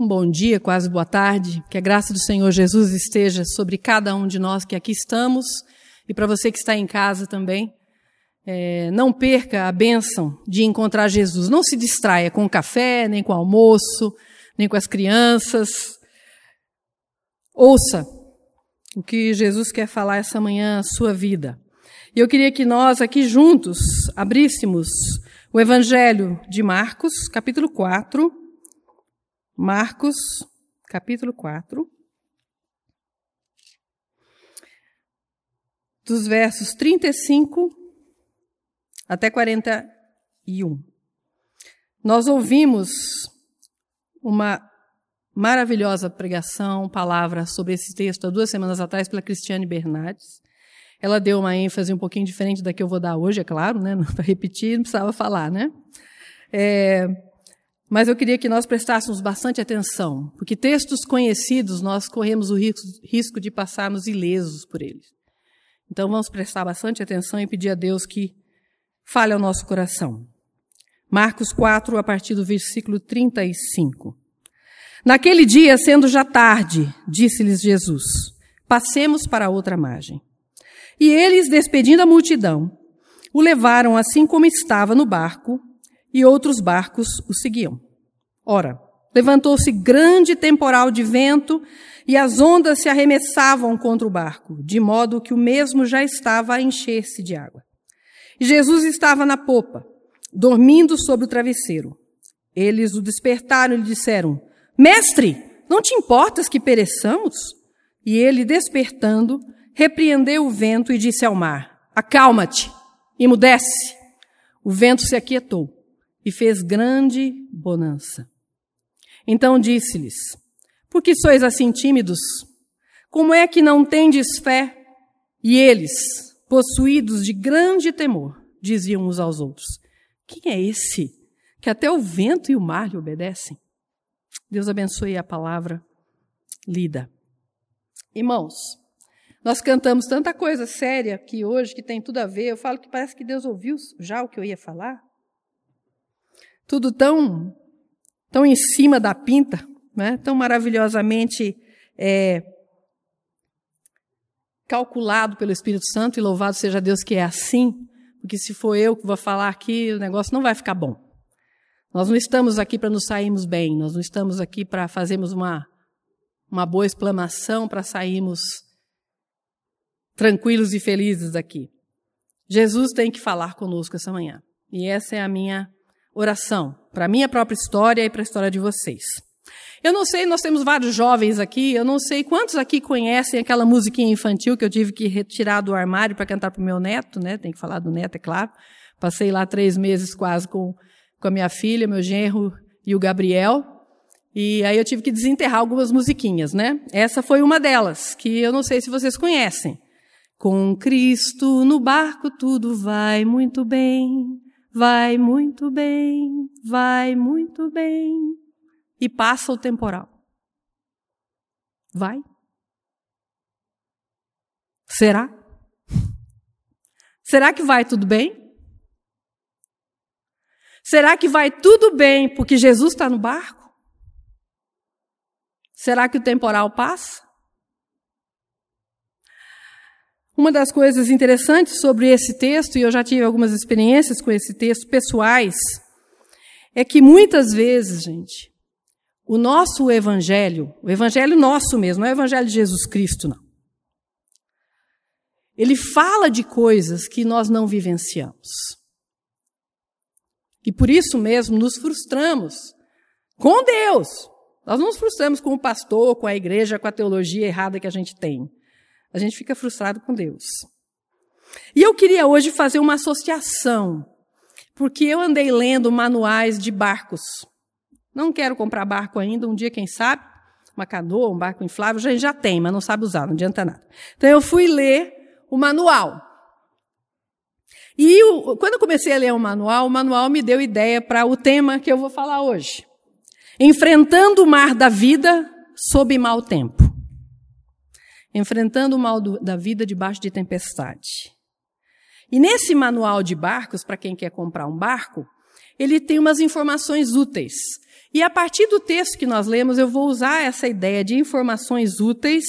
Um bom dia, quase boa tarde. Que a graça do Senhor Jesus esteja sobre cada um de nós que aqui estamos e para você que está em casa também. É, não perca a bênção de encontrar Jesus. Não se distraia com o café, nem com o almoço, nem com as crianças. Ouça o que Jesus quer falar essa manhã à sua vida. E eu queria que nós aqui juntos abríssemos o Evangelho de Marcos, capítulo 4. Marcos, capítulo 4. Dos versos 35 até 41. Nós ouvimos uma maravilhosa pregação, palavra sobre esse texto há duas semanas atrás pela Cristiane Bernardes. Ela deu uma ênfase um pouquinho diferente da que eu vou dar hoje, é claro, né? Para repetir, não precisava falar, né? É, mas eu queria que nós prestássemos bastante atenção, porque textos conhecidos nós corremos o risco de passarmos ilesos por eles. Então vamos prestar bastante atenção e pedir a Deus que fale ao nosso coração. Marcos 4, a partir do versículo 35. Naquele dia, sendo já tarde, disse-lhes Jesus: Passemos para outra margem. E eles, despedindo a multidão, o levaram assim como estava no barco e outros barcos o seguiam. Ora, levantou-se grande temporal de vento e as ondas se arremessavam contra o barco, de modo que o mesmo já estava a encher-se de água. E Jesus estava na popa, dormindo sobre o travesseiro. Eles o despertaram e lhe disseram: Mestre, não te importas que pereçamos? E ele, despertando, repreendeu o vento e disse ao mar: Acalma-te, imudece. O vento se aquietou e fez grande bonança. Então disse-lhes: Por que sois assim tímidos? Como é que não tendes fé? E eles, possuídos de grande temor, diziam uns aos outros: Quem é esse que até o vento e o mar lhe obedecem? Deus abençoe a palavra lida. Irmãos, nós cantamos tanta coisa séria aqui hoje que tem tudo a ver. Eu falo que parece que Deus ouviu já o que eu ia falar tudo tão, tão em cima da pinta, né? tão maravilhosamente é, calculado pelo Espírito Santo, e louvado seja Deus que é assim, porque se for eu que vou falar aqui, o negócio não vai ficar bom. Nós não estamos aqui para nos sairmos bem, nós não estamos aqui para fazermos uma, uma boa exclamação, para sairmos tranquilos e felizes daqui. Jesus tem que falar conosco essa manhã. E essa é a minha oração, para a minha própria história e para a história de vocês. Eu não sei, nós temos vários jovens aqui, eu não sei quantos aqui conhecem aquela musiquinha infantil que eu tive que retirar do armário para cantar para o meu neto, né? Tem que falar do neto, é claro. Passei lá três meses quase com, com a minha filha, meu genro e o Gabriel. E aí eu tive que desenterrar algumas musiquinhas, né? Essa foi uma delas, que eu não sei se vocês conhecem. Com Cristo no barco tudo vai muito bem. Vai muito bem, vai muito bem. E passa o temporal. Vai? Será? Será que vai tudo bem? Será que vai tudo bem porque Jesus está no barco? Será que o temporal passa? Uma das coisas interessantes sobre esse texto, e eu já tive algumas experiências com esse texto pessoais, é que muitas vezes, gente, o nosso evangelho, o evangelho nosso mesmo, não é o evangelho de Jesus Cristo, não. Ele fala de coisas que nós não vivenciamos. E por isso mesmo nos frustramos com Deus. Nós não nos frustramos com o pastor, com a igreja, com a teologia errada que a gente tem. A gente fica frustrado com Deus. E eu queria hoje fazer uma associação, porque eu andei lendo manuais de barcos. Não quero comprar barco ainda, um dia, quem sabe, uma canoa, um barco inflável, já, já tem, mas não sabe usar, não adianta nada. Então eu fui ler o manual. E quando eu comecei a ler o manual, o manual me deu ideia para o tema que eu vou falar hoje. Enfrentando o mar da vida sob mau tempo enfrentando o mal do, da vida debaixo de tempestade. E nesse manual de barcos, para quem quer comprar um barco, ele tem umas informações úteis. E a partir do texto que nós lemos, eu vou usar essa ideia de informações úteis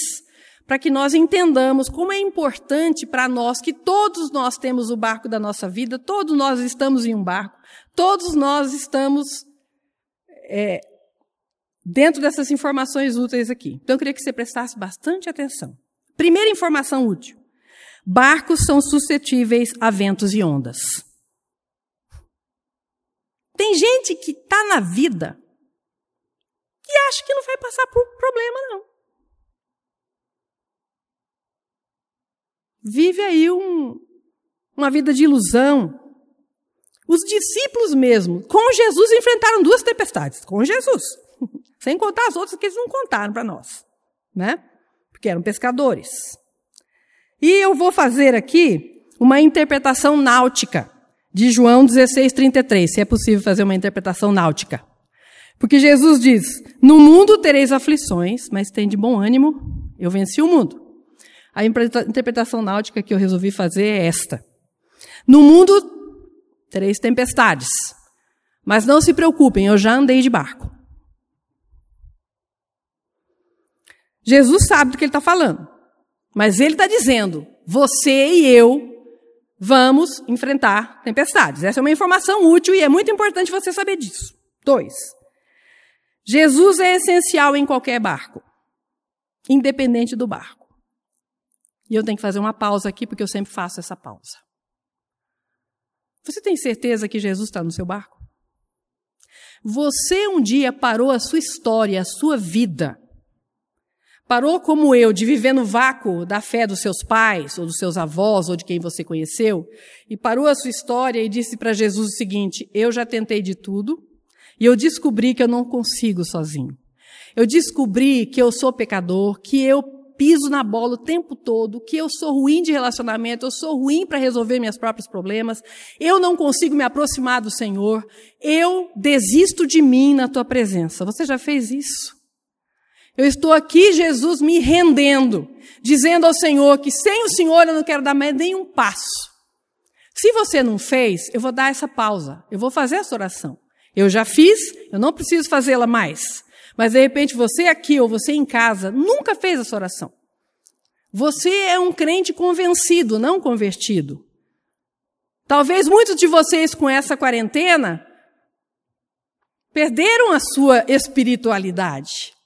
para que nós entendamos como é importante para nós que todos nós temos o barco da nossa vida, todos nós estamos em um barco, todos nós estamos é, dentro dessas informações úteis aqui. Então eu queria que você prestasse bastante atenção. Primeira informação útil: barcos são suscetíveis a ventos e ondas. Tem gente que está na vida e acha que não vai passar por problema, não. Vive aí um, uma vida de ilusão. Os discípulos mesmo, com Jesus, enfrentaram duas tempestades. Com Jesus. Sem contar as outras que eles não contaram para nós. Né? Porque eram pescadores. E eu vou fazer aqui uma interpretação náutica de João 16, 33, se é possível fazer uma interpretação náutica. Porque Jesus diz: No mundo tereis aflições, mas tem de bom ânimo, eu venci o mundo. A interpretação náutica que eu resolvi fazer é esta: No mundo tereis tempestades, mas não se preocupem, eu já andei de barco. Jesus sabe do que ele está falando, mas ele está dizendo: você e eu vamos enfrentar tempestades. Essa é uma informação útil e é muito importante você saber disso. Dois. Jesus é essencial em qualquer barco, independente do barco. E eu tenho que fazer uma pausa aqui, porque eu sempre faço essa pausa. Você tem certeza que Jesus está no seu barco? Você um dia parou a sua história, a sua vida. Parou como eu de viver no vácuo da fé dos seus pais, ou dos seus avós, ou de quem você conheceu, e parou a sua história e disse para Jesus o seguinte: Eu já tentei de tudo, e eu descobri que eu não consigo sozinho. Eu descobri que eu sou pecador, que eu piso na bola o tempo todo, que eu sou ruim de relacionamento, eu sou ruim para resolver meus próprios problemas, eu não consigo me aproximar do Senhor, eu desisto de mim na tua presença. Você já fez isso? Eu estou aqui, Jesus, me rendendo, dizendo ao Senhor que sem o Senhor eu não quero dar mais nenhum passo. Se você não fez, eu vou dar essa pausa, eu vou fazer essa oração. Eu já fiz, eu não preciso fazê-la mais. Mas de repente você aqui ou você em casa nunca fez essa oração. Você é um crente convencido, não convertido. Talvez muitos de vocês com essa quarentena perderam a sua espiritualidade.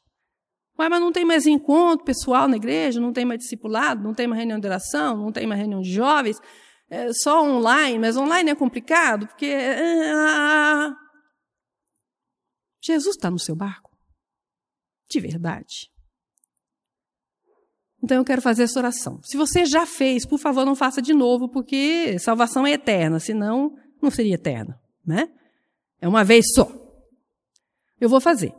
Ué, mas não tem mais encontro pessoal na igreja, não tem mais discipulado, não tem mais reunião de oração, não tem mais reunião de jovens, é só online, mas online é complicado, porque. Ah, Jesus está no seu barco? De verdade. Então eu quero fazer essa oração. Se você já fez, por favor, não faça de novo, porque salvação é eterna, senão não seria eterna, né? É uma vez só. Eu vou fazer.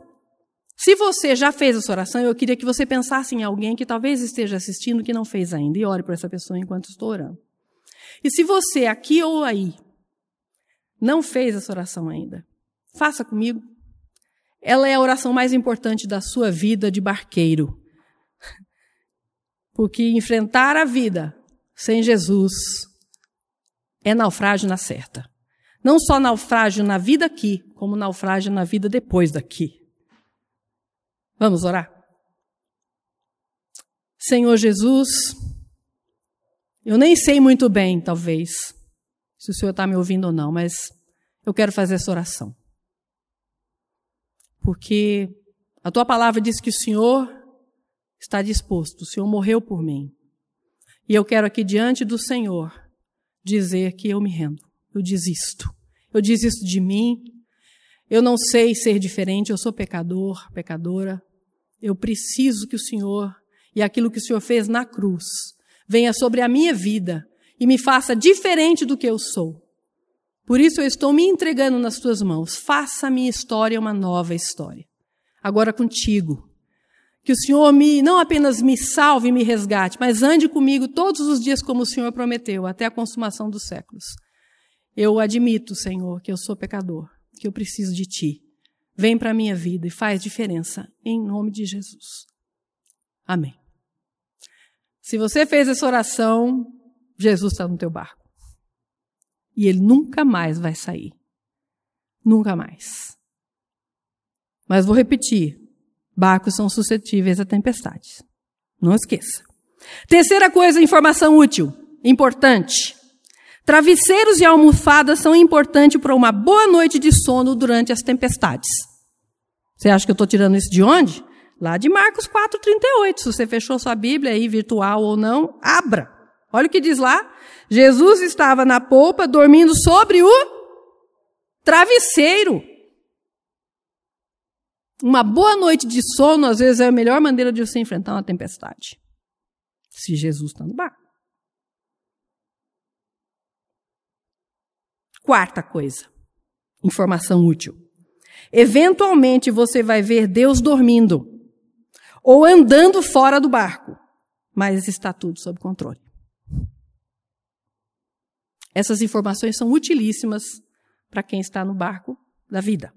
Se você já fez essa oração, eu queria que você pensasse em alguém que talvez esteja assistindo que não fez ainda e ore por essa pessoa enquanto estou orando. E se você aqui ou aí não fez essa oração ainda, faça comigo. Ela é a oração mais importante da sua vida de barqueiro. Porque enfrentar a vida sem Jesus é naufrágio na certa. Não só naufrágio na vida aqui, como naufrágio na vida depois daqui. Vamos orar? Senhor Jesus, eu nem sei muito bem, talvez, se o Senhor está me ouvindo ou não, mas eu quero fazer essa oração porque a tua palavra diz que o Senhor está disposto, o Senhor morreu por mim. E eu quero aqui diante do Senhor dizer que eu me rendo, eu desisto. Eu desisto de mim, eu não sei ser diferente, eu sou pecador, pecadora. Eu preciso que o Senhor e aquilo que o Senhor fez na cruz venha sobre a minha vida e me faça diferente do que eu sou. Por isso eu estou me entregando nas tuas mãos. Faça a minha história uma nova história. Agora contigo. Que o Senhor me, não apenas me salve e me resgate, mas ande comigo todos os dias como o Senhor prometeu, até a consumação dos séculos. Eu admito, Senhor, que eu sou pecador, que eu preciso de Ti. Vem para a minha vida e faz diferença, em nome de Jesus. Amém. Se você fez essa oração, Jesus está no teu barco. E ele nunca mais vai sair. Nunca mais. Mas vou repetir: barcos são suscetíveis a tempestades. Não esqueça. Terceira coisa, informação útil, importante. Travesseiros e almofadas são importantes para uma boa noite de sono durante as tempestades. Você acha que eu estou tirando isso de onde? Lá de Marcos 4,38. Se você fechou sua Bíblia aí, virtual ou não, abra. Olha o que diz lá. Jesus estava na polpa, dormindo sobre o travesseiro. Uma boa noite de sono, às vezes, é a melhor maneira de você enfrentar uma tempestade. Se Jesus está no barco. Quarta coisa, informação útil. Eventualmente você vai ver Deus dormindo ou andando fora do barco, mas está tudo sob controle. Essas informações são utilíssimas para quem está no barco da vida.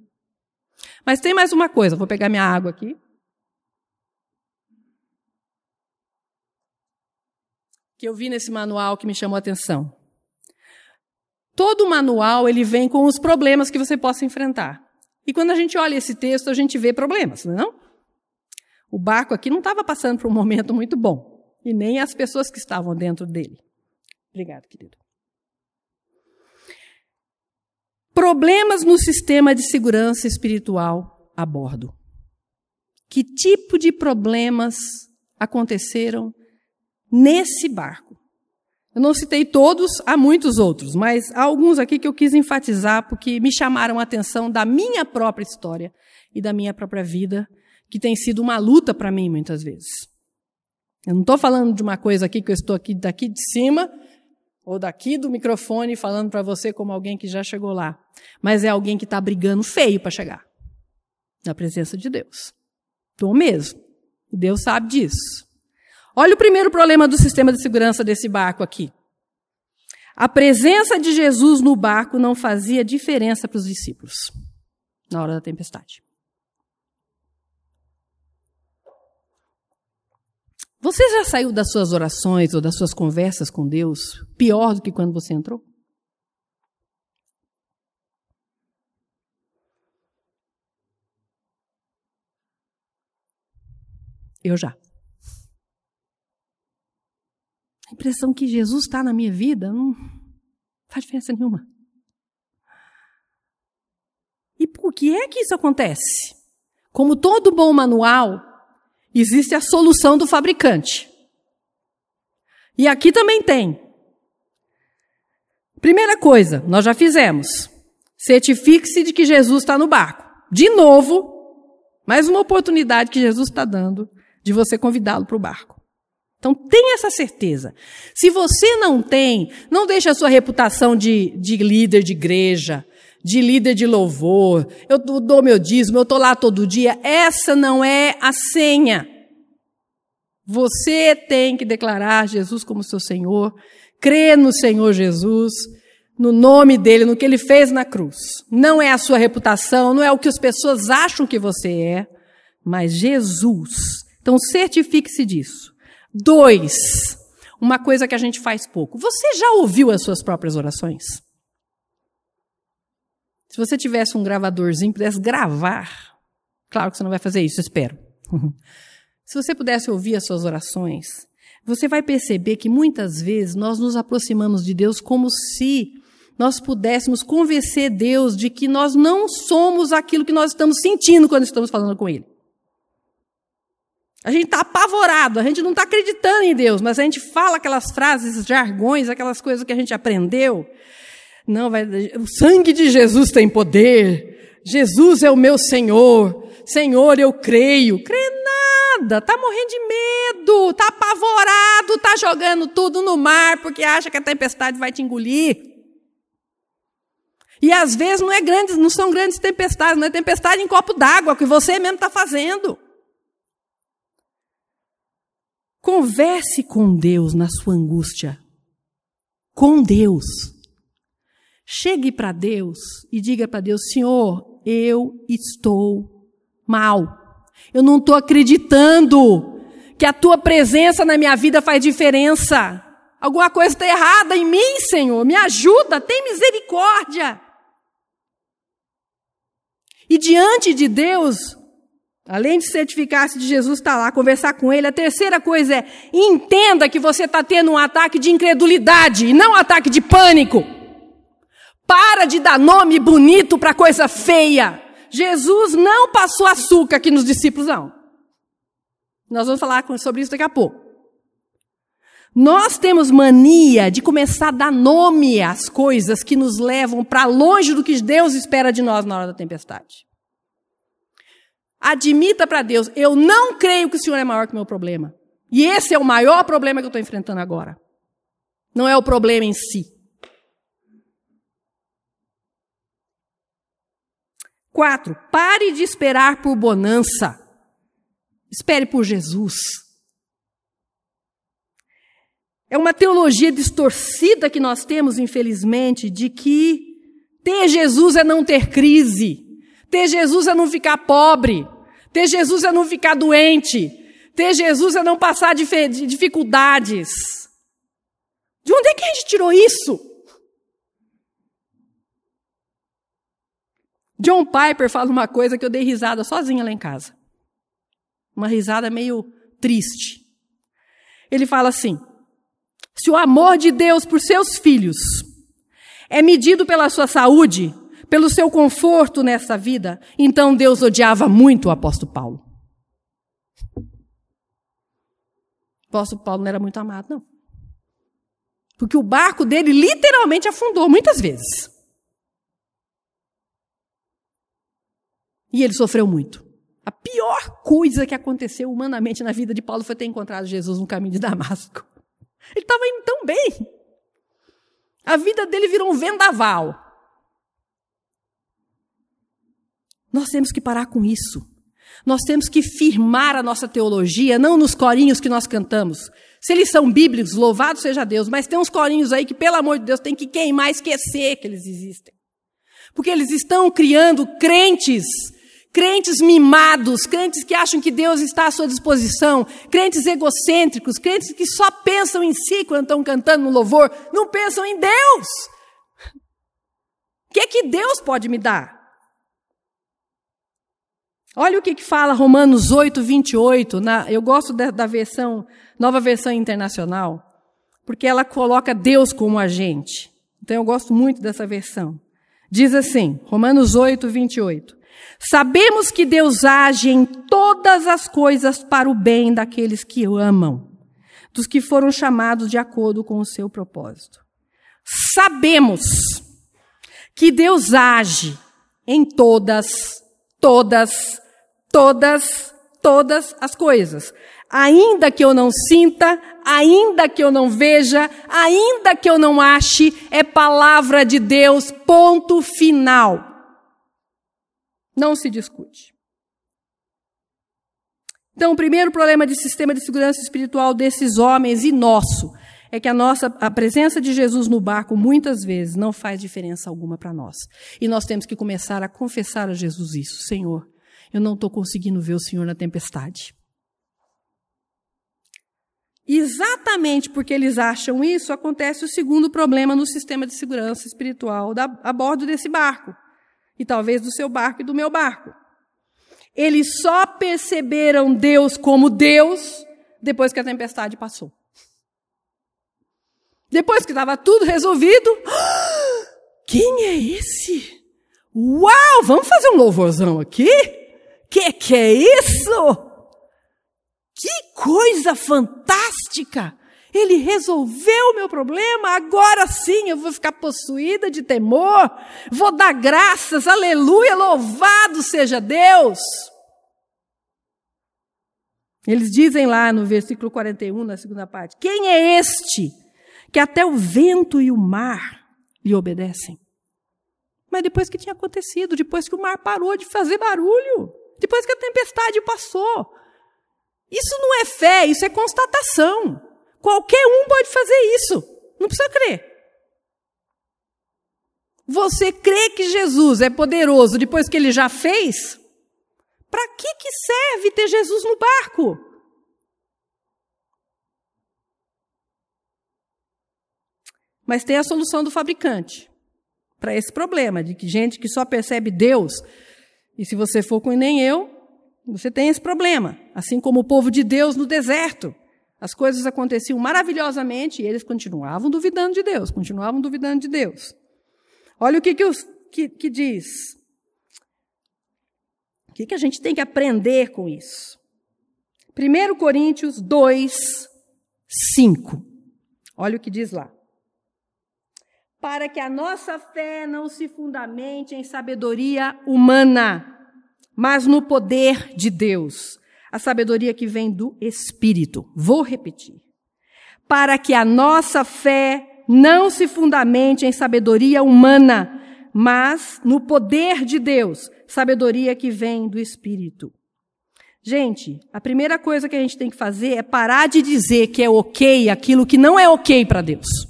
Mas tem mais uma coisa, vou pegar minha água aqui. Que eu vi nesse manual que me chamou a atenção. Todo manual ele vem com os problemas que você possa enfrentar. E quando a gente olha esse texto, a gente vê problemas, não é não? O barco aqui não estava passando por um momento muito bom. E nem as pessoas que estavam dentro dele. Obrigado, querido. Problemas no sistema de segurança espiritual a bordo. Que tipo de problemas aconteceram nesse barco? Eu não citei todos, há muitos outros, mas há alguns aqui que eu quis enfatizar porque me chamaram a atenção da minha própria história e da minha própria vida, que tem sido uma luta para mim muitas vezes. Eu não estou falando de uma coisa aqui que eu estou aqui daqui de cima ou daqui do microfone falando para você como alguém que já chegou lá, mas é alguém que está brigando feio para chegar na presença de Deus. Estou mesmo. Deus sabe disso. Olha o primeiro problema do sistema de segurança desse barco aqui. A presença de Jesus no barco não fazia diferença para os discípulos na hora da tempestade. Você já saiu das suas orações ou das suas conversas com Deus pior do que quando você entrou? Eu já. A impressão que Jesus está na minha vida não faz diferença nenhuma. E por que é que isso acontece? Como todo bom manual, existe a solução do fabricante. E aqui também tem. Primeira coisa, nós já fizemos. Certifique-se de que Jesus está no barco. De novo, mais uma oportunidade que Jesus está dando de você convidá-lo para o barco. Então tenha essa certeza. Se você não tem, não deixe a sua reputação de, de líder de igreja, de líder de louvor, eu dou meu dízimo, eu estou lá todo dia. Essa não é a senha. Você tem que declarar Jesus como seu Senhor, crer no Senhor Jesus, no nome dele, no que ele fez na cruz. Não é a sua reputação, não é o que as pessoas acham que você é, mas Jesus. Então certifique-se disso. Dois, uma coisa que a gente faz pouco. Você já ouviu as suas próprias orações? Se você tivesse um gravadorzinho, pudesse gravar. Claro que você não vai fazer isso, espero. Se você pudesse ouvir as suas orações, você vai perceber que muitas vezes nós nos aproximamos de Deus como se nós pudéssemos convencer Deus de que nós não somos aquilo que nós estamos sentindo quando estamos falando com Ele. A gente está apavorado, a gente não está acreditando em Deus, mas a gente fala aquelas frases, jargões, aquelas coisas que a gente aprendeu. Não, vai, o sangue de Jesus tem poder. Jesus é o meu Senhor. Senhor, eu creio. Crê nada, está morrendo de medo, está apavorado, está jogando tudo no mar porque acha que a tempestade vai te engolir. E às vezes não é não são grandes tempestades, não é tempestade em copo d'água que você mesmo está fazendo. Converse com Deus na sua angústia. Com Deus. Chegue para Deus e diga para Deus: Senhor, eu estou mal. Eu não estou acreditando que a tua presença na minha vida faz diferença. Alguma coisa está errada em mim, Senhor. Me ajuda, tem misericórdia. E diante de Deus, além de certificar-se de Jesus estar lá, conversar com ele, a terceira coisa é entenda que você está tendo um ataque de incredulidade e não um ataque de pânico. Para de dar nome bonito para coisa feia. Jesus não passou açúcar aqui nos discípulos, não. Nós vamos falar sobre isso daqui a pouco. Nós temos mania de começar a dar nome às coisas que nos levam para longe do que Deus espera de nós na hora da tempestade. Admita para Deus, eu não creio que o Senhor é maior que o meu problema. E esse é o maior problema que eu estou enfrentando agora. Não é o problema em si. Quatro, pare de esperar por bonança. Espere por Jesus. É uma teologia distorcida que nós temos, infelizmente, de que ter Jesus é não ter crise, ter Jesus é não ficar pobre, ter Jesus é não ficar doente, ter Jesus é não passar dificuldades. De onde é que a gente tirou isso? John Piper fala uma coisa que eu dei risada sozinha lá em casa. Uma risada meio triste. Ele fala assim: se o amor de Deus por seus filhos é medido pela sua saúde, pelo seu conforto nessa vida, então Deus odiava muito o apóstolo Paulo. O apóstolo Paulo não era muito amado, não. Porque o barco dele literalmente afundou muitas vezes. E ele sofreu muito. A pior coisa que aconteceu humanamente na vida de Paulo foi ter encontrado Jesus no caminho de Damasco. Ele estava indo tão bem. A vida dele virou um vendaval. Nós temos que parar com isso. Nós temos que firmar a nossa teologia, não nos corinhos que nós cantamos. Se eles são bíblicos, louvado seja Deus, mas tem uns corinhos aí que, pelo amor de Deus, tem que queimar, esquecer que eles existem. Porque eles estão criando crentes crentes mimados, crentes que acham que Deus está à sua disposição, crentes egocêntricos, crentes que só pensam em si quando estão cantando no louvor, não pensam em Deus. O que é que Deus pode me dar? Olha o que, que fala Romanos 8, 28. Na, eu gosto da, da versão, nova versão internacional, porque ela coloca Deus como agente. Então eu gosto muito dessa versão. Diz assim, Romanos 8, 28. Sabemos que Deus age em todas as coisas para o bem daqueles que o amam, dos que foram chamados de acordo com o seu propósito. Sabemos que Deus age em todas, todas, todas, todas as coisas. Ainda que eu não sinta, ainda que eu não veja, ainda que eu não ache, é palavra de Deus, ponto final. Não se discute. Então, o primeiro problema de sistema de segurança espiritual desses homens e nosso é que a nossa a presença de Jesus no barco muitas vezes não faz diferença alguma para nós. E nós temos que começar a confessar a Jesus isso, Senhor, eu não estou conseguindo ver o Senhor na tempestade. Exatamente porque eles acham isso, acontece o segundo problema no sistema de segurança espiritual da, a bordo desse barco e talvez do seu barco e do meu barco. Eles só perceberam Deus como Deus depois que a tempestade passou. Depois que estava tudo resolvido, quem é esse? Uau, vamos fazer um louvorzão aqui? Que que é isso? Que coisa fantástica! Ele resolveu o meu problema, agora sim eu vou ficar possuída de temor, vou dar graças, aleluia, louvado seja Deus. Eles dizem lá no versículo 41, na segunda parte: Quem é este que até o vento e o mar lhe obedecem? Mas depois que tinha acontecido, depois que o mar parou de fazer barulho, depois que a tempestade passou. Isso não é fé, isso é constatação. Qualquer um pode fazer isso. Não precisa crer. Você crê que Jesus é poderoso depois que ele já fez? Para que, que serve ter Jesus no barco? Mas tem a solução do fabricante para esse problema de que gente que só percebe Deus E se você for com nem eu, você tem esse problema. Assim como o povo de Deus no deserto. As coisas aconteciam maravilhosamente e eles continuavam duvidando de Deus, continuavam duvidando de Deus. Olha o que, que, os, que, que diz. O que, que a gente tem que aprender com isso? 1 Coríntios 2, 5. Olha o que diz lá. Para que a nossa fé não se fundamente em sabedoria humana, mas no poder de Deus a sabedoria que vem do Espírito. Vou repetir. Para que a nossa fé não se fundamente em sabedoria humana, mas no poder de Deus, sabedoria que vem do Espírito. Gente, a primeira coisa que a gente tem que fazer é parar de dizer que é ok aquilo que não é ok para Deus.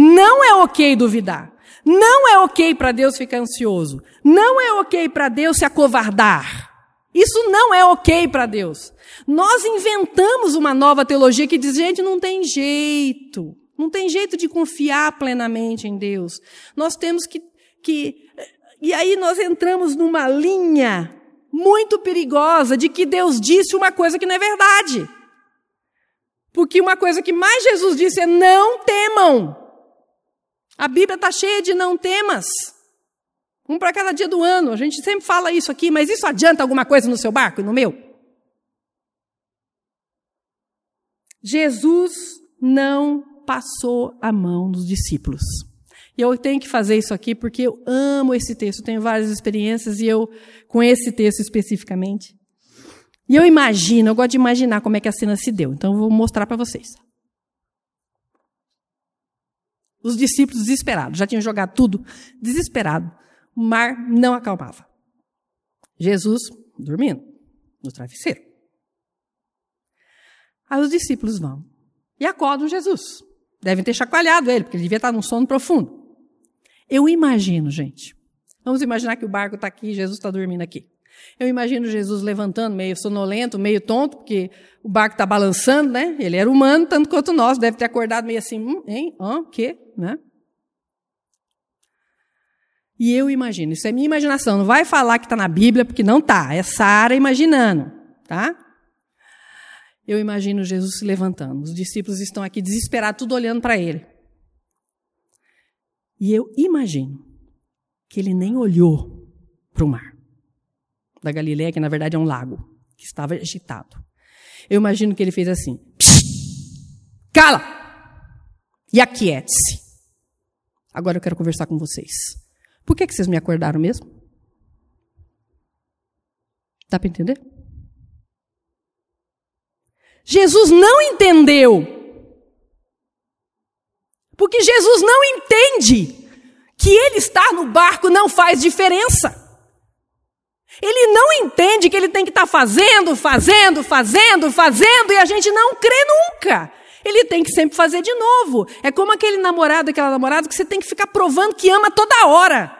Não é ok duvidar. Não é ok para Deus ficar ansioso. Não é ok para Deus se acovardar. Isso não é ok para Deus. Nós inventamos uma nova teologia que diz, gente, não tem jeito. Não tem jeito de confiar plenamente em Deus. Nós temos que, que. E aí nós entramos numa linha muito perigosa de que Deus disse uma coisa que não é verdade. Porque uma coisa que mais Jesus disse é: não temam. A Bíblia está cheia de não temas. Um para cada dia do ano. A gente sempre fala isso aqui, mas isso adianta alguma coisa no seu barco e no meu? Jesus não passou a mão nos discípulos. E eu tenho que fazer isso aqui porque eu amo esse texto, eu tenho várias experiências e eu, com esse texto especificamente. E eu imagino, eu gosto de imaginar como é que a cena se deu, então eu vou mostrar para vocês. Os discípulos desesperados, já tinham jogado tudo, desesperado o mar não acalmava. Jesus dormindo no travesseiro. Aí os discípulos vão e acordam Jesus. Devem ter chacoalhado ele, porque ele devia estar num sono profundo. Eu imagino, gente. Vamos imaginar que o barco está aqui e Jesus está dormindo aqui. Eu imagino Jesus levantando, meio sonolento, meio tonto, porque o barco está balançando, né? Ele era humano, tanto quanto nós, deve ter acordado meio assim, hum, hein? Hã? quê? Né? E eu imagino, isso é minha imaginação, não vai falar que está na Bíblia, porque não está, é Sara imaginando, tá? Eu imagino Jesus se levantando, os discípulos estão aqui desesperados, tudo olhando para ele. E eu imagino que ele nem olhou para o mar da Galileia, que na verdade é um lago, que estava agitado. Eu imagino que ele fez assim: cala! E aquiete-se. Agora eu quero conversar com vocês. Por que, que vocês me acordaram mesmo? Dá para entender? Jesus não entendeu. Porque Jesus não entende que ele estar no barco não faz diferença. Ele não entende que ele tem que estar fazendo, fazendo, fazendo, fazendo, e a gente não crê nunca. Ele tem que sempre fazer de novo. É como aquele namorado, aquela namorada que você tem que ficar provando que ama toda hora.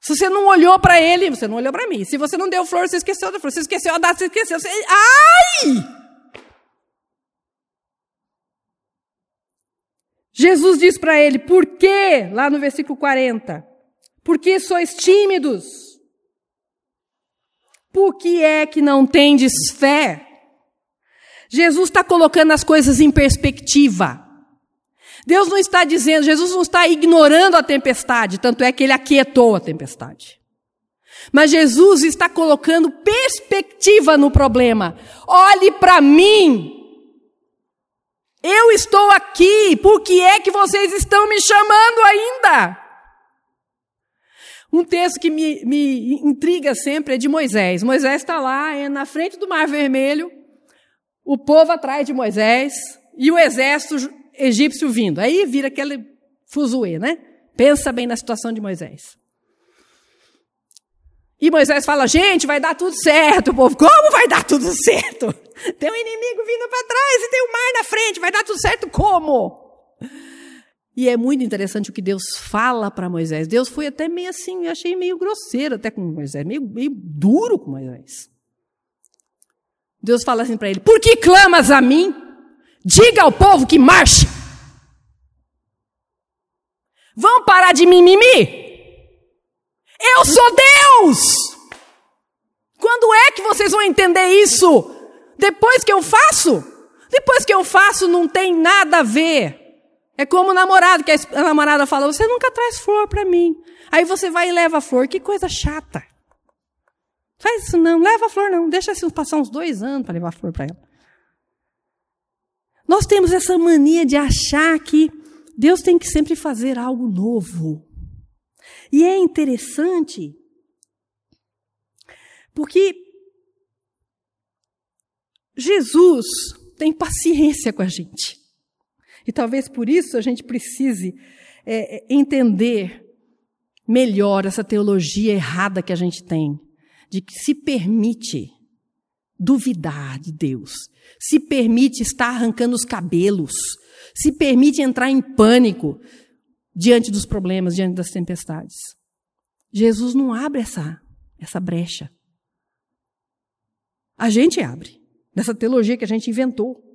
Se você não olhou para ele, você não olhou para mim. Se você não deu flor, você esqueceu da flor. Você esqueceu a data, você esqueceu. Você... Ai! Jesus diz para ele, por quê? Lá no versículo 40. Porque sois tímidos? Por que é que não tendes fé? Jesus está colocando as coisas em perspectiva. Deus não está dizendo, Jesus não está ignorando a tempestade, tanto é que ele aquietou a tempestade. Mas Jesus está colocando perspectiva no problema. Olhe para mim. Eu estou aqui. Por que é que vocês estão me chamando ainda? Um texto que me, me intriga sempre é de Moisés. Moisés está lá, é na frente do Mar Vermelho, o povo atrás de Moisés e o exército egípcio vindo. Aí vira aquele fuzuê, né? Pensa bem na situação de Moisés. E Moisés fala: gente, vai dar tudo certo. O povo, como vai dar tudo certo? Tem um inimigo vindo para trás e tem um mar na frente, vai dar tudo certo como? E é muito interessante o que Deus fala para Moisés. Deus foi até meio assim, eu achei meio grosseiro até com Moisés, meio, meio duro com Moisés. Deus fala assim para ele: Por que clamas a mim? Diga ao povo que marche. Vão parar de mimimi. Eu sou Deus! Quando é que vocês vão entender isso? Depois que eu faço? Depois que eu faço, não tem nada a ver. É como o namorado, que a namorada fala: Você nunca traz flor para mim. Aí você vai e leva a flor. Que coisa chata. Faz isso não, leva a flor não. Deixa assim passar uns dois anos para levar a flor para ela. Nós temos essa mania de achar que Deus tem que sempre fazer algo novo. E é interessante porque Jesus tem paciência com a gente. E talvez por isso a gente precise é, entender melhor essa teologia errada que a gente tem, de que se permite duvidar de Deus, se permite estar arrancando os cabelos, se permite entrar em pânico diante dos problemas, diante das tempestades. Jesus não abre essa, essa brecha. A gente abre, nessa teologia que a gente inventou.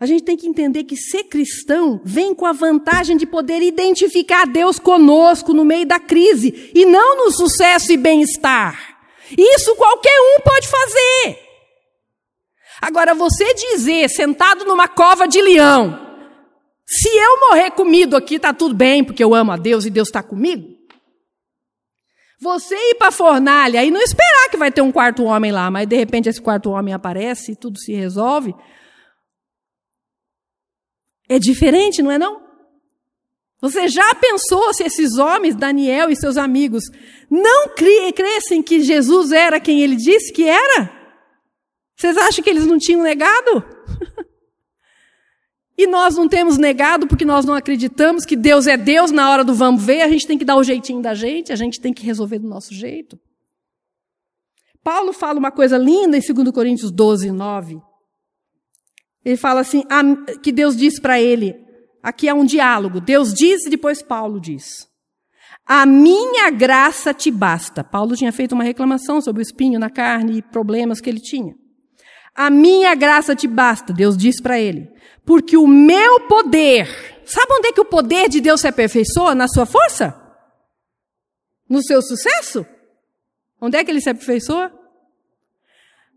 A gente tem que entender que ser cristão vem com a vantagem de poder identificar Deus conosco no meio da crise e não no sucesso e bem-estar. Isso qualquer um pode fazer. Agora, você dizer, sentado numa cova de leão, se eu morrer comido aqui, está tudo bem, porque eu amo a Deus e Deus está comigo. Você ir para a fornalha e não esperar que vai ter um quarto homem lá, mas de repente esse quarto homem aparece e tudo se resolve. É diferente, não é não? Você já pensou se esses homens, Daniel e seus amigos, não crescem que Jesus era quem ele disse que era? Vocês acham que eles não tinham negado? e nós não temos negado porque nós não acreditamos que Deus é Deus na hora do vamos ver, a gente tem que dar o jeitinho da gente, a gente tem que resolver do nosso jeito. Paulo fala uma coisa linda em 2 Coríntios 12, 9. Ele fala assim, que Deus disse para ele, Aqui é um diálogo. Deus diz e depois Paulo diz. A minha graça te basta. Paulo tinha feito uma reclamação sobre o espinho na carne e problemas que ele tinha. A minha graça te basta, Deus diz para ele. Porque o meu poder, sabe onde é que o poder de Deus se aperfeiçoa? Na sua força? No seu sucesso? Onde é que ele se aperfeiçoa?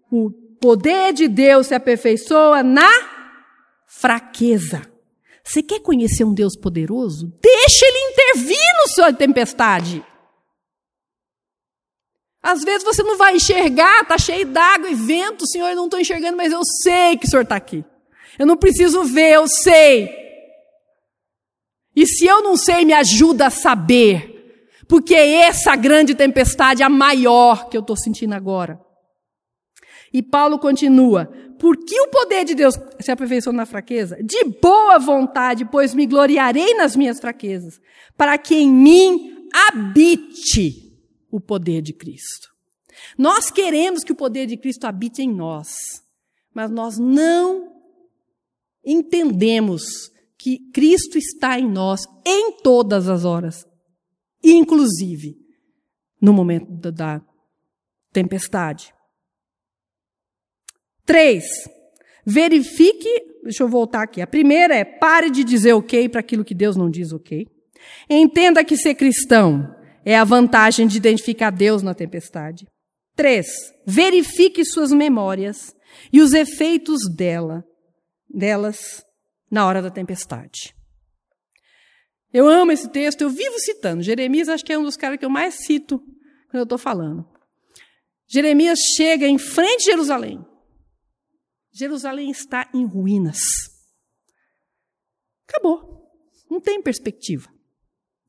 O poder de Deus se aperfeiçoa na fraqueza. Você quer conhecer um Deus poderoso? Deixa ele intervir no sua tempestade. Às vezes você não vai enxergar, está cheio d'água e vento, Senhor, eu não estou enxergando, mas eu sei que o Senhor está aqui. Eu não preciso ver, eu sei. E se eu não sei, me ajuda a saber. Porque é essa grande tempestade a maior que eu estou sentindo agora. E Paulo continua: porque o poder de Deus se aperfeiçoa na fraqueza? De boa vontade, pois me gloriarei nas minhas fraquezas, para que em mim habite o poder de Cristo. Nós queremos que o poder de Cristo habite em nós, mas nós não entendemos que Cristo está em nós em todas as horas, inclusive no momento da tempestade. Três, verifique, deixa eu voltar aqui. A primeira é pare de dizer ok para aquilo que Deus não diz ok. Entenda que ser cristão é a vantagem de identificar Deus na tempestade. Três, verifique suas memórias e os efeitos dela, delas na hora da tempestade. Eu amo esse texto, eu vivo citando. Jeremias acho que é um dos caras que eu mais cito quando eu estou falando. Jeremias chega em frente a Jerusalém. Jerusalém está em ruínas. Acabou. Não tem perspectiva.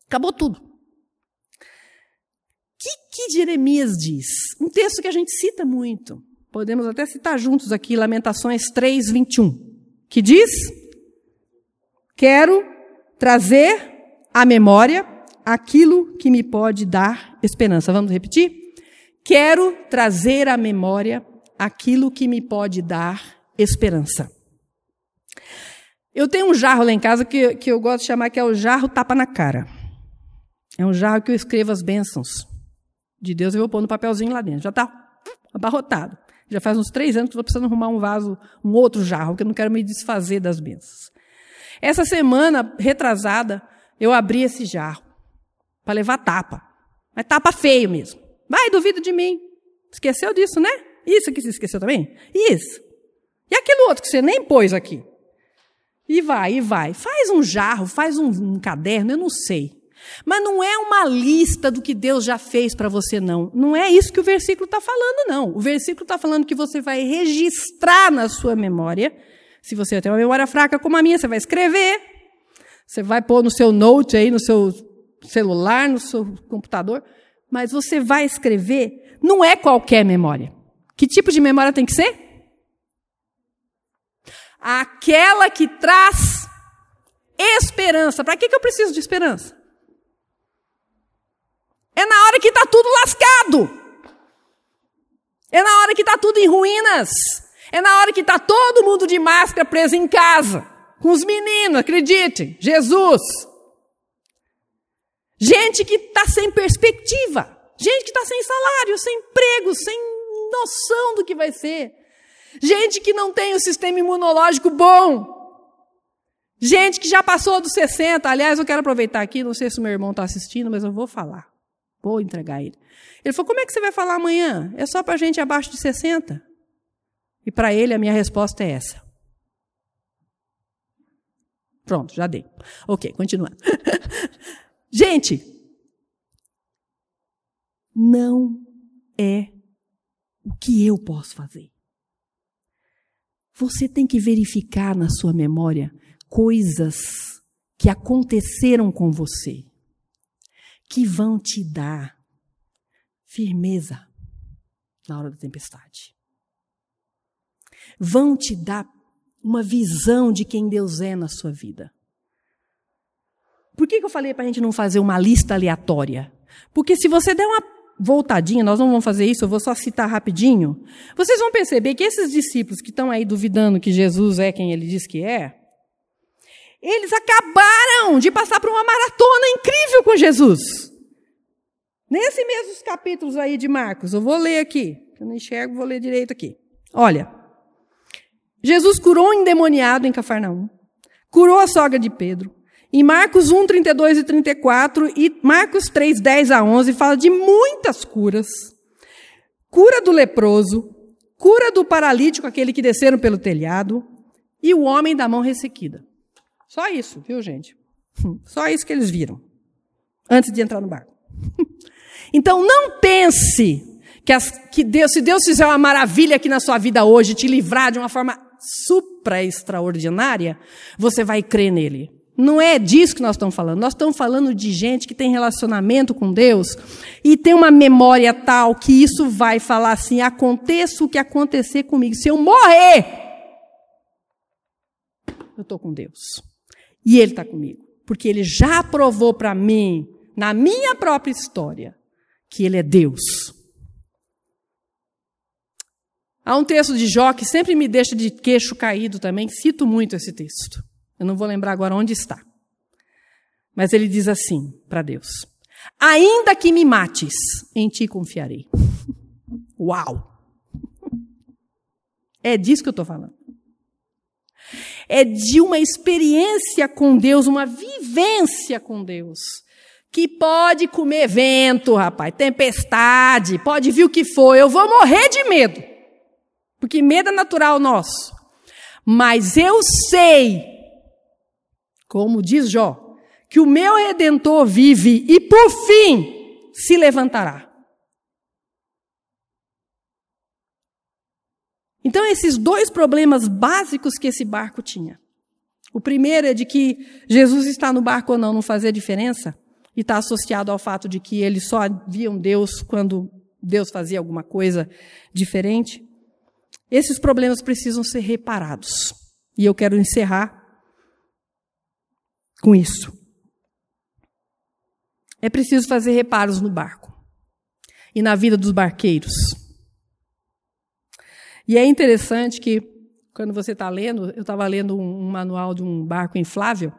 Acabou tudo. O que, que Jeremias diz? Um texto que a gente cita muito. Podemos até citar juntos aqui, Lamentações 3, 21. Que diz: Quero trazer à memória aquilo que me pode dar esperança. Vamos repetir? Quero trazer à memória aquilo que me pode dar esperança. Eu tenho um jarro lá em casa que, que eu gosto de chamar que é o jarro tapa na cara. É um jarro que eu escrevo as bênçãos de Deus e vou pôr no papelzinho lá dentro. Já está abarrotado. Já faz uns três anos que estou precisando arrumar um vaso, um outro jarro, porque eu não quero me desfazer das bênçãos. Essa semana, retrasada, eu abri esse jarro para levar tapa. Mas tapa feio mesmo. Vai, duvida de mim. Esqueceu disso, né? Isso aqui você esqueceu também? Isso. E aquilo outro que você nem pôs aqui. E vai, e vai. Faz um jarro, faz um, um caderno, eu não sei. Mas não é uma lista do que Deus já fez para você, não. Não é isso que o versículo está falando, não. O versículo está falando que você vai registrar na sua memória. Se você tem uma memória fraca como a minha, você vai escrever. Você vai pôr no seu note aí, no seu celular, no seu computador. Mas você vai escrever. Não é qualquer memória. Que tipo de memória tem que ser? Aquela que traz esperança. Para que, que eu preciso de esperança? É na hora que está tudo lascado. É na hora que está tudo em ruínas. É na hora que está todo mundo de máscara preso em casa. Com os meninos, acredite. Jesus. Gente que está sem perspectiva. Gente que está sem salário, sem emprego, sem noção do que vai ser. Gente que não tem o sistema imunológico bom. Gente que já passou dos 60. Aliás, eu quero aproveitar aqui, não sei se o meu irmão está assistindo, mas eu vou falar. Vou entregar ele. Ele falou: Como é que você vai falar amanhã? É só para gente abaixo de 60? E para ele a minha resposta é essa. Pronto, já dei. Ok, continuando. gente, não é o que eu posso fazer. Você tem que verificar na sua memória coisas que aconteceram com você que vão te dar firmeza na hora da tempestade. Vão te dar uma visão de quem Deus é na sua vida. Por que, que eu falei para a gente não fazer uma lista aleatória? Porque se você der uma voltadinha, nós não vamos fazer isso, eu vou só citar rapidinho. Vocês vão perceber que esses discípulos que estão aí duvidando que Jesus é quem ele diz que é, eles acabaram de passar por uma maratona incrível com Jesus. Nesses mesmos capítulos aí de Marcos, eu vou ler aqui. Eu não enxergo, vou ler direito aqui. Olha. Jesus curou um endemoniado em Cafarnaum. Curou a sogra de Pedro. Em Marcos 1, 32 e 34 e Marcos 3, 10 a 11 fala de muitas curas. Cura do leproso, cura do paralítico, aquele que desceram pelo telhado, e o homem da mão ressequida. Só isso, viu, gente? Só isso que eles viram antes de entrar no barco. Então não pense que, as, que Deus, se Deus fizer uma maravilha aqui na sua vida hoje, te livrar de uma forma supra extraordinária, você vai crer nele. Não é disso que nós estamos falando. Nós estamos falando de gente que tem relacionamento com Deus e tem uma memória tal que isso vai falar assim: aconteça o que acontecer comigo. Se eu morrer, eu estou com Deus. E Ele está comigo. Porque Ele já provou para mim, na minha própria história, que Ele é Deus. Há um texto de Jó que sempre me deixa de queixo caído também, cito muito esse texto. Eu não vou lembrar agora onde está. Mas ele diz assim para Deus: Ainda que me mates, em ti confiarei. Uau! É disso que eu estou falando. É de uma experiência com Deus, uma vivência com Deus que pode comer vento, rapaz, tempestade, pode vir o que for, eu vou morrer de medo. Porque medo é natural nosso. Mas eu sei, como diz Jó, que o meu redentor vive e por fim se levantará. Então, esses dois problemas básicos que esse barco tinha. O primeiro é de que Jesus está no barco ou não, não fazia diferença e está associado ao fato de que eles só viam Deus quando Deus fazia alguma coisa diferente. Esses problemas precisam ser reparados. E eu quero encerrar com isso. É preciso fazer reparos no barco e na vida dos barqueiros. E é interessante que, quando você está lendo, eu estava lendo um, um manual de um barco inflável,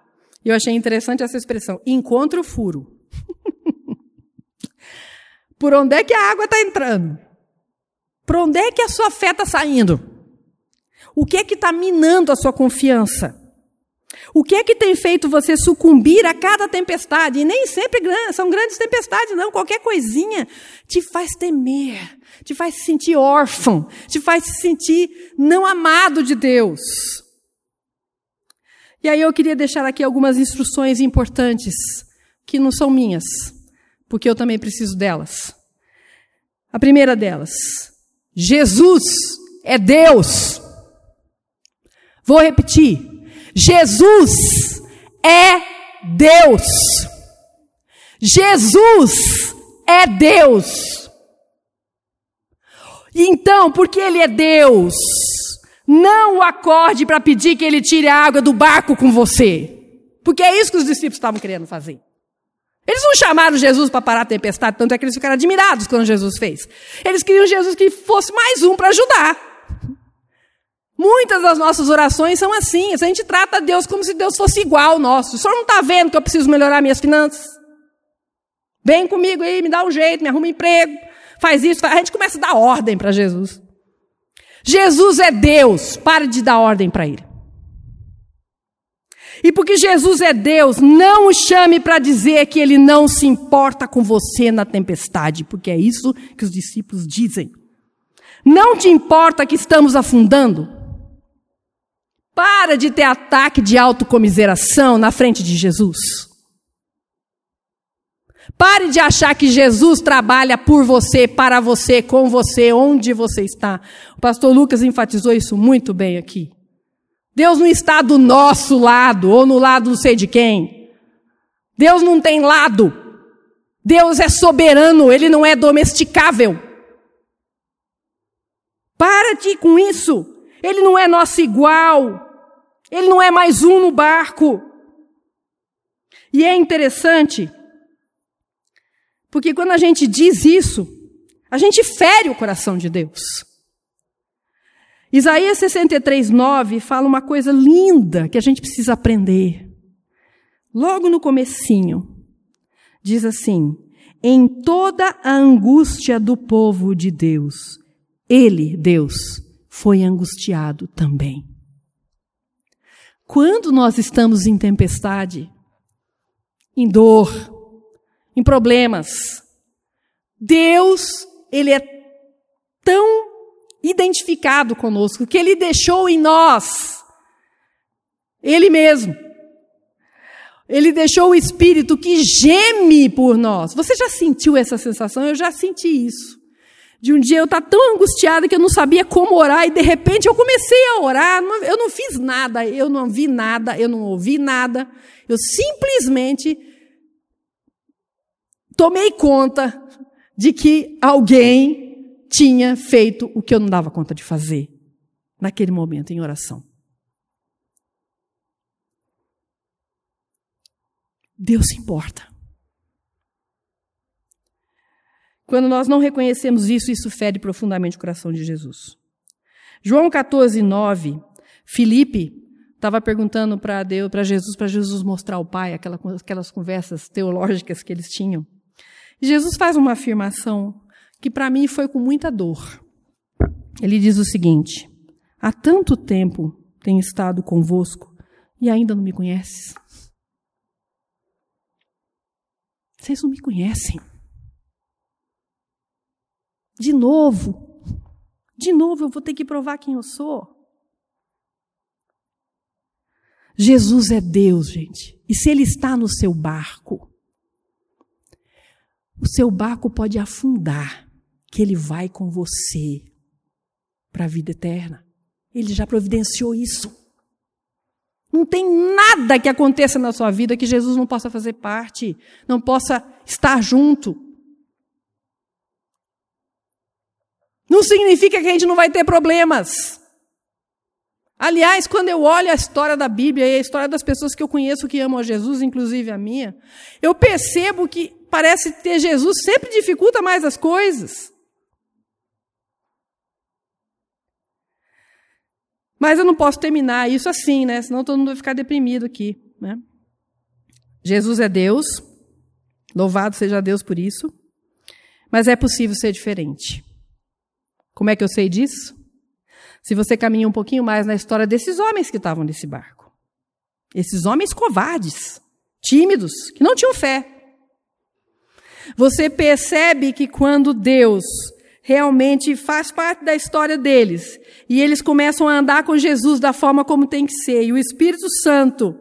e eu achei interessante essa expressão, encontra o furo. Por onde é que a água está entrando? Por onde é que a sua fé está saindo? O que é que está minando a sua confiança? O que é que tem feito você sucumbir a cada tempestade? E nem sempre são grandes tempestades, não. Qualquer coisinha te faz temer, te faz se sentir órfão, te faz se sentir não amado de Deus. E aí eu queria deixar aqui algumas instruções importantes, que não são minhas, porque eu também preciso delas. A primeira delas, Jesus é Deus. Vou repetir. Jesus é Deus. Jesus é Deus. Então, porque Ele é Deus, não o acorde para pedir que Ele tire a água do barco com você. Porque é isso que os discípulos estavam querendo fazer. Eles não chamaram Jesus para parar a tempestade, tanto é que eles ficaram admirados quando Jesus fez. Eles queriam Jesus que fosse mais um para ajudar. Muitas das nossas orações são assim. A gente trata Deus como se Deus fosse igual ao nosso. O senhor não está vendo que eu preciso melhorar minhas finanças? Vem comigo aí, me dá um jeito, me arruma um emprego, faz isso. Faz... A gente começa a dar ordem para Jesus. Jesus é Deus, pare de dar ordem para Ele. E porque Jesus é Deus, não o chame para dizer que ele não se importa com você na tempestade, porque é isso que os discípulos dizem. Não te importa que estamos afundando? Para de ter ataque de autocomiseração na frente de Jesus. Pare de achar que Jesus trabalha por você, para você, com você, onde você está. O pastor Lucas enfatizou isso muito bem aqui. Deus não está do nosso lado ou no lado não sei de quem. Deus não tem lado. Deus é soberano, ele não é domesticável. Para-te com isso. Ele não é nosso igual. Ele não é mais um no barco. E é interessante, porque quando a gente diz isso, a gente fere o coração de Deus. Isaías 63, 9 fala uma coisa linda que a gente precisa aprender. Logo no comecinho, diz assim: em toda a angústia do povo de Deus, ele, Deus, foi angustiado também. Quando nós estamos em tempestade, em dor, em problemas, Deus, ele é tão identificado conosco, que Ele deixou em nós Ele mesmo. Ele deixou o Espírito que geme por nós. Você já sentiu essa sensação? Eu já senti isso. De um dia eu estar tão angustiada que eu não sabia como orar e de repente eu comecei a orar. Eu não fiz nada, eu não vi nada, eu não ouvi nada. Eu simplesmente tomei conta de que alguém tinha feito o que eu não dava conta de fazer naquele momento em oração. Deus se importa. Quando nós não reconhecemos isso, isso fere profundamente o coração de Jesus. João 14, 9, Filipe estava perguntando para Deus, para Jesus, para Jesus mostrar ao Pai aquelas conversas teológicas que eles tinham. E Jesus faz uma afirmação que para mim foi com muita dor. Ele diz o seguinte: Há tanto tempo tenho estado convosco e ainda não me conheces. Vocês não me conhecem. De novo, de novo eu vou ter que provar quem eu sou. Jesus é Deus, gente. E se Ele está no seu barco, o seu barco pode afundar que Ele vai com você para a vida eterna. Ele já providenciou isso. Não tem nada que aconteça na sua vida que Jesus não possa fazer parte, não possa estar junto. Não significa que a gente não vai ter problemas. Aliás, quando eu olho a história da Bíblia e a história das pessoas que eu conheço que amam a Jesus, inclusive a minha, eu percebo que parece ter Jesus sempre dificulta mais as coisas. Mas eu não posso terminar isso assim, né? Senão todo mundo vai ficar deprimido aqui. Né? Jesus é Deus, louvado seja Deus por isso, mas é possível ser diferente. Como é que eu sei disso? Se você caminha um pouquinho mais na história desses homens que estavam nesse barco. Esses homens covardes, tímidos, que não tinham fé. Você percebe que quando Deus realmente faz parte da história deles e eles começam a andar com Jesus da forma como tem que ser, e o Espírito Santo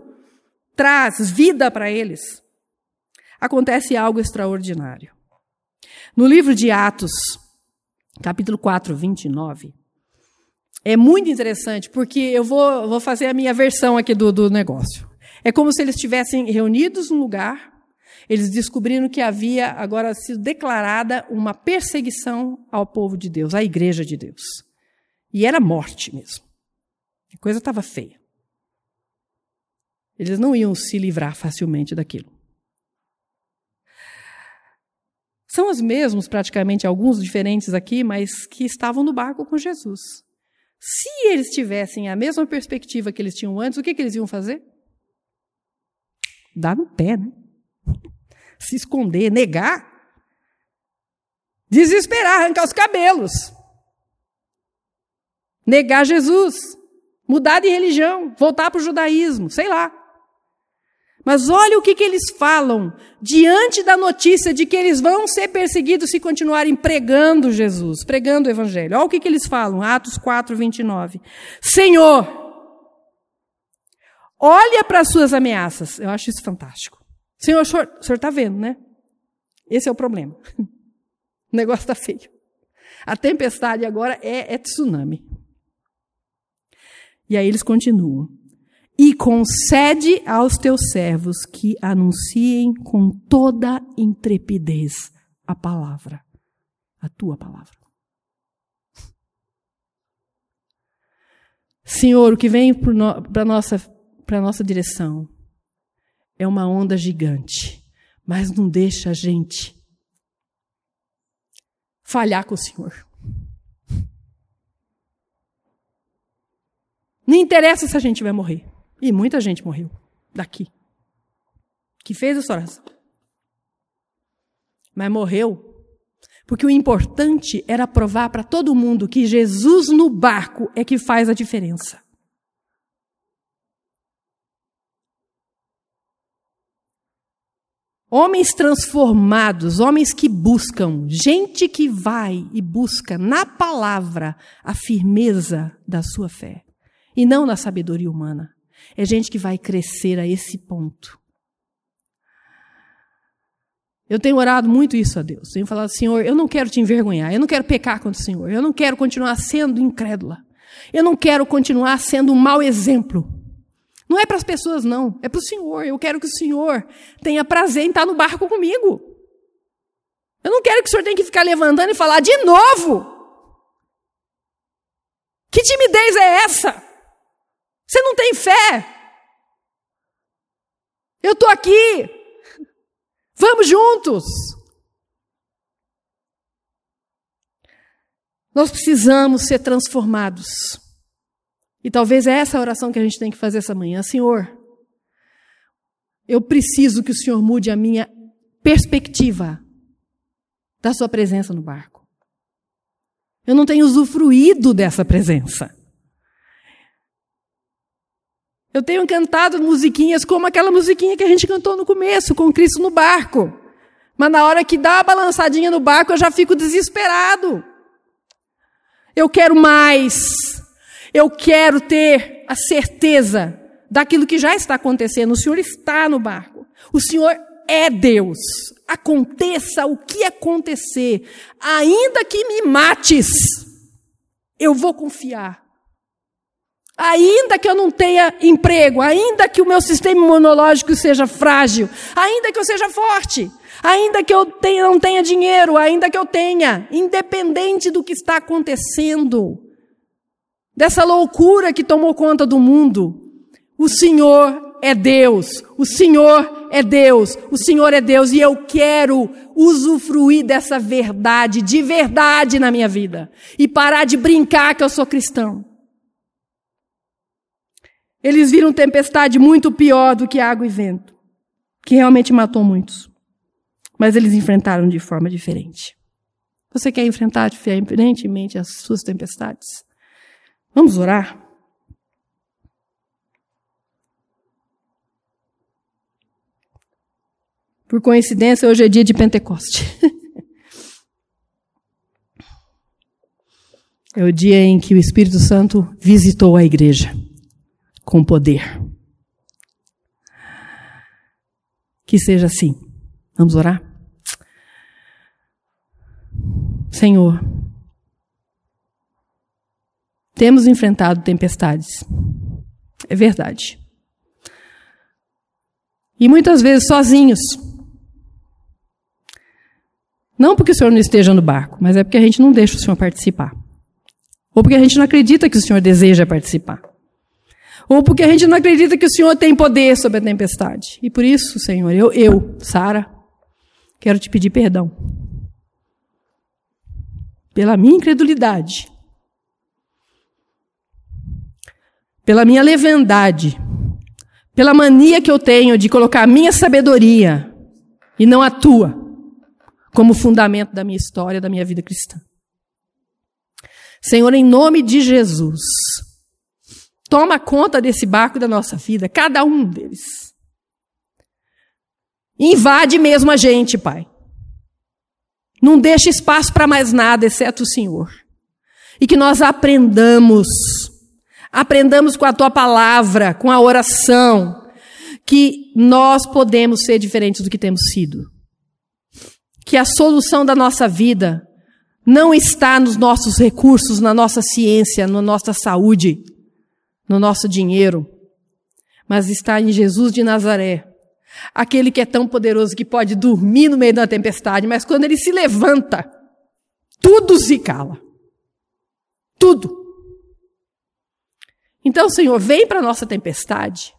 traz vida para eles, acontece algo extraordinário. No livro de Atos, capítulo 4, 29, é muito interessante, porque eu vou, vou fazer a minha versão aqui do, do negócio. É como se eles estivessem reunidos num lugar, eles descobriram que havia agora sido declarada uma perseguição ao povo de Deus, à igreja de Deus. E era morte mesmo. A coisa estava feia. Eles não iam se livrar facilmente daquilo. São os mesmos, praticamente, alguns diferentes aqui, mas que estavam no barco com Jesus. Se eles tivessem a mesma perspectiva que eles tinham antes, o que, que eles iam fazer? Dar no pé, né? Se esconder, negar. Desesperar, arrancar os cabelos. Negar Jesus. Mudar de religião. Voltar para o judaísmo. Sei lá. Mas olha o que, que eles falam diante da notícia de que eles vão ser perseguidos se continuarem pregando Jesus, pregando o Evangelho. Olha o que, que eles falam, Atos 4, 29. Senhor, olha para as suas ameaças. Eu acho isso fantástico. Senhor, o senhor está vendo, né? Esse é o problema. O negócio está feio. A tempestade agora é, é tsunami. E aí eles continuam e concede aos teus servos que anunciem com toda intrepidez a palavra, a tua palavra. Senhor, o que vem para a nossa, nossa direção é uma onda gigante, mas não deixa a gente falhar com o Senhor. Não interessa se a gente vai morrer. E muita gente morreu daqui. Que fez essa oração. Mas morreu porque o importante era provar para todo mundo que Jesus no barco é que faz a diferença. Homens transformados, homens que buscam, gente que vai e busca na palavra a firmeza da sua fé e não na sabedoria humana. É gente que vai crescer a esse ponto. Eu tenho orado muito isso a Deus. Tenho falado, Senhor, eu não quero te envergonhar, eu não quero pecar contra o Senhor, eu não quero continuar sendo incrédula, eu não quero continuar sendo um mau exemplo. Não é para as pessoas, não, é para o Senhor. Eu quero que o Senhor tenha prazer em estar no barco comigo. Eu não quero que o Senhor tenha que ficar levantando e falar de novo. Que timidez é essa? Você não tem fé? Eu estou aqui. Vamos juntos. Nós precisamos ser transformados. E talvez é essa a oração que a gente tem que fazer essa manhã. Senhor, eu preciso que o Senhor mude a minha perspectiva da Sua presença no barco. Eu não tenho usufruído dessa presença. Eu tenho cantado musiquinhas como aquela musiquinha que a gente cantou no começo, com Cristo no barco. Mas na hora que dá a balançadinha no barco, eu já fico desesperado. Eu quero mais. Eu quero ter a certeza daquilo que já está acontecendo. O Senhor está no barco. O Senhor é Deus. Aconteça o que acontecer, ainda que me mates, eu vou confiar Ainda que eu não tenha emprego, ainda que o meu sistema imunológico seja frágil, ainda que eu seja forte, ainda que eu tenha, não tenha dinheiro, ainda que eu tenha, independente do que está acontecendo, dessa loucura que tomou conta do mundo, o Senhor é Deus, o Senhor é Deus, o Senhor é Deus e eu quero usufruir dessa verdade, de verdade na minha vida, e parar de brincar que eu sou cristão. Eles viram tempestade muito pior do que água e vento, que realmente matou muitos. Mas eles enfrentaram de forma diferente. Você quer enfrentar diferentemente as suas tempestades? Vamos orar? Por coincidência, hoje é dia de Pentecoste. é o dia em que o Espírito Santo visitou a igreja com poder. Que seja assim. Vamos orar? Senhor, temos enfrentado tempestades. É verdade. E muitas vezes sozinhos. Não porque o Senhor não esteja no barco, mas é porque a gente não deixa o Senhor participar. Ou porque a gente não acredita que o Senhor deseja participar. Ou porque a gente não acredita que o Senhor tem poder sobre a tempestade. E por isso, Senhor, eu, eu Sara, quero te pedir perdão. Pela minha incredulidade. Pela minha leviandade. Pela mania que eu tenho de colocar a minha sabedoria e não a tua como fundamento da minha história, da minha vida cristã. Senhor, em nome de Jesus, toma conta desse barco da nossa vida, cada um deles. Invade mesmo a gente, Pai. Não deixe espaço para mais nada, exceto o Senhor. E que nós aprendamos aprendamos com a tua palavra, com a oração, que nós podemos ser diferentes do que temos sido. Que a solução da nossa vida não está nos nossos recursos, na nossa ciência, na nossa saúde, no nosso dinheiro, mas está em Jesus de Nazaré. Aquele que é tão poderoso que pode dormir no meio da tempestade, mas quando ele se levanta, tudo se cala. Tudo. Então, Senhor, vem para a nossa tempestade,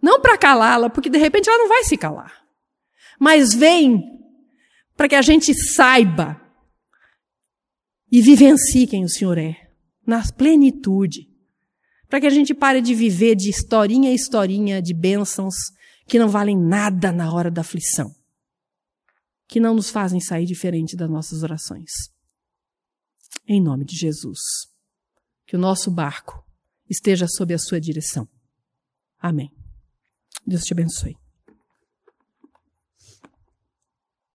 não para calá-la, porque de repente ela não vai se calar, mas vem para que a gente saiba e vivencie quem o Senhor é, na plenitude, para que a gente pare de viver de historinha em historinha de bênçãos que não valem nada na hora da aflição, que não nos fazem sair diferente das nossas orações. Em nome de Jesus, que o nosso barco esteja sob a sua direção. Amém. Deus te abençoe.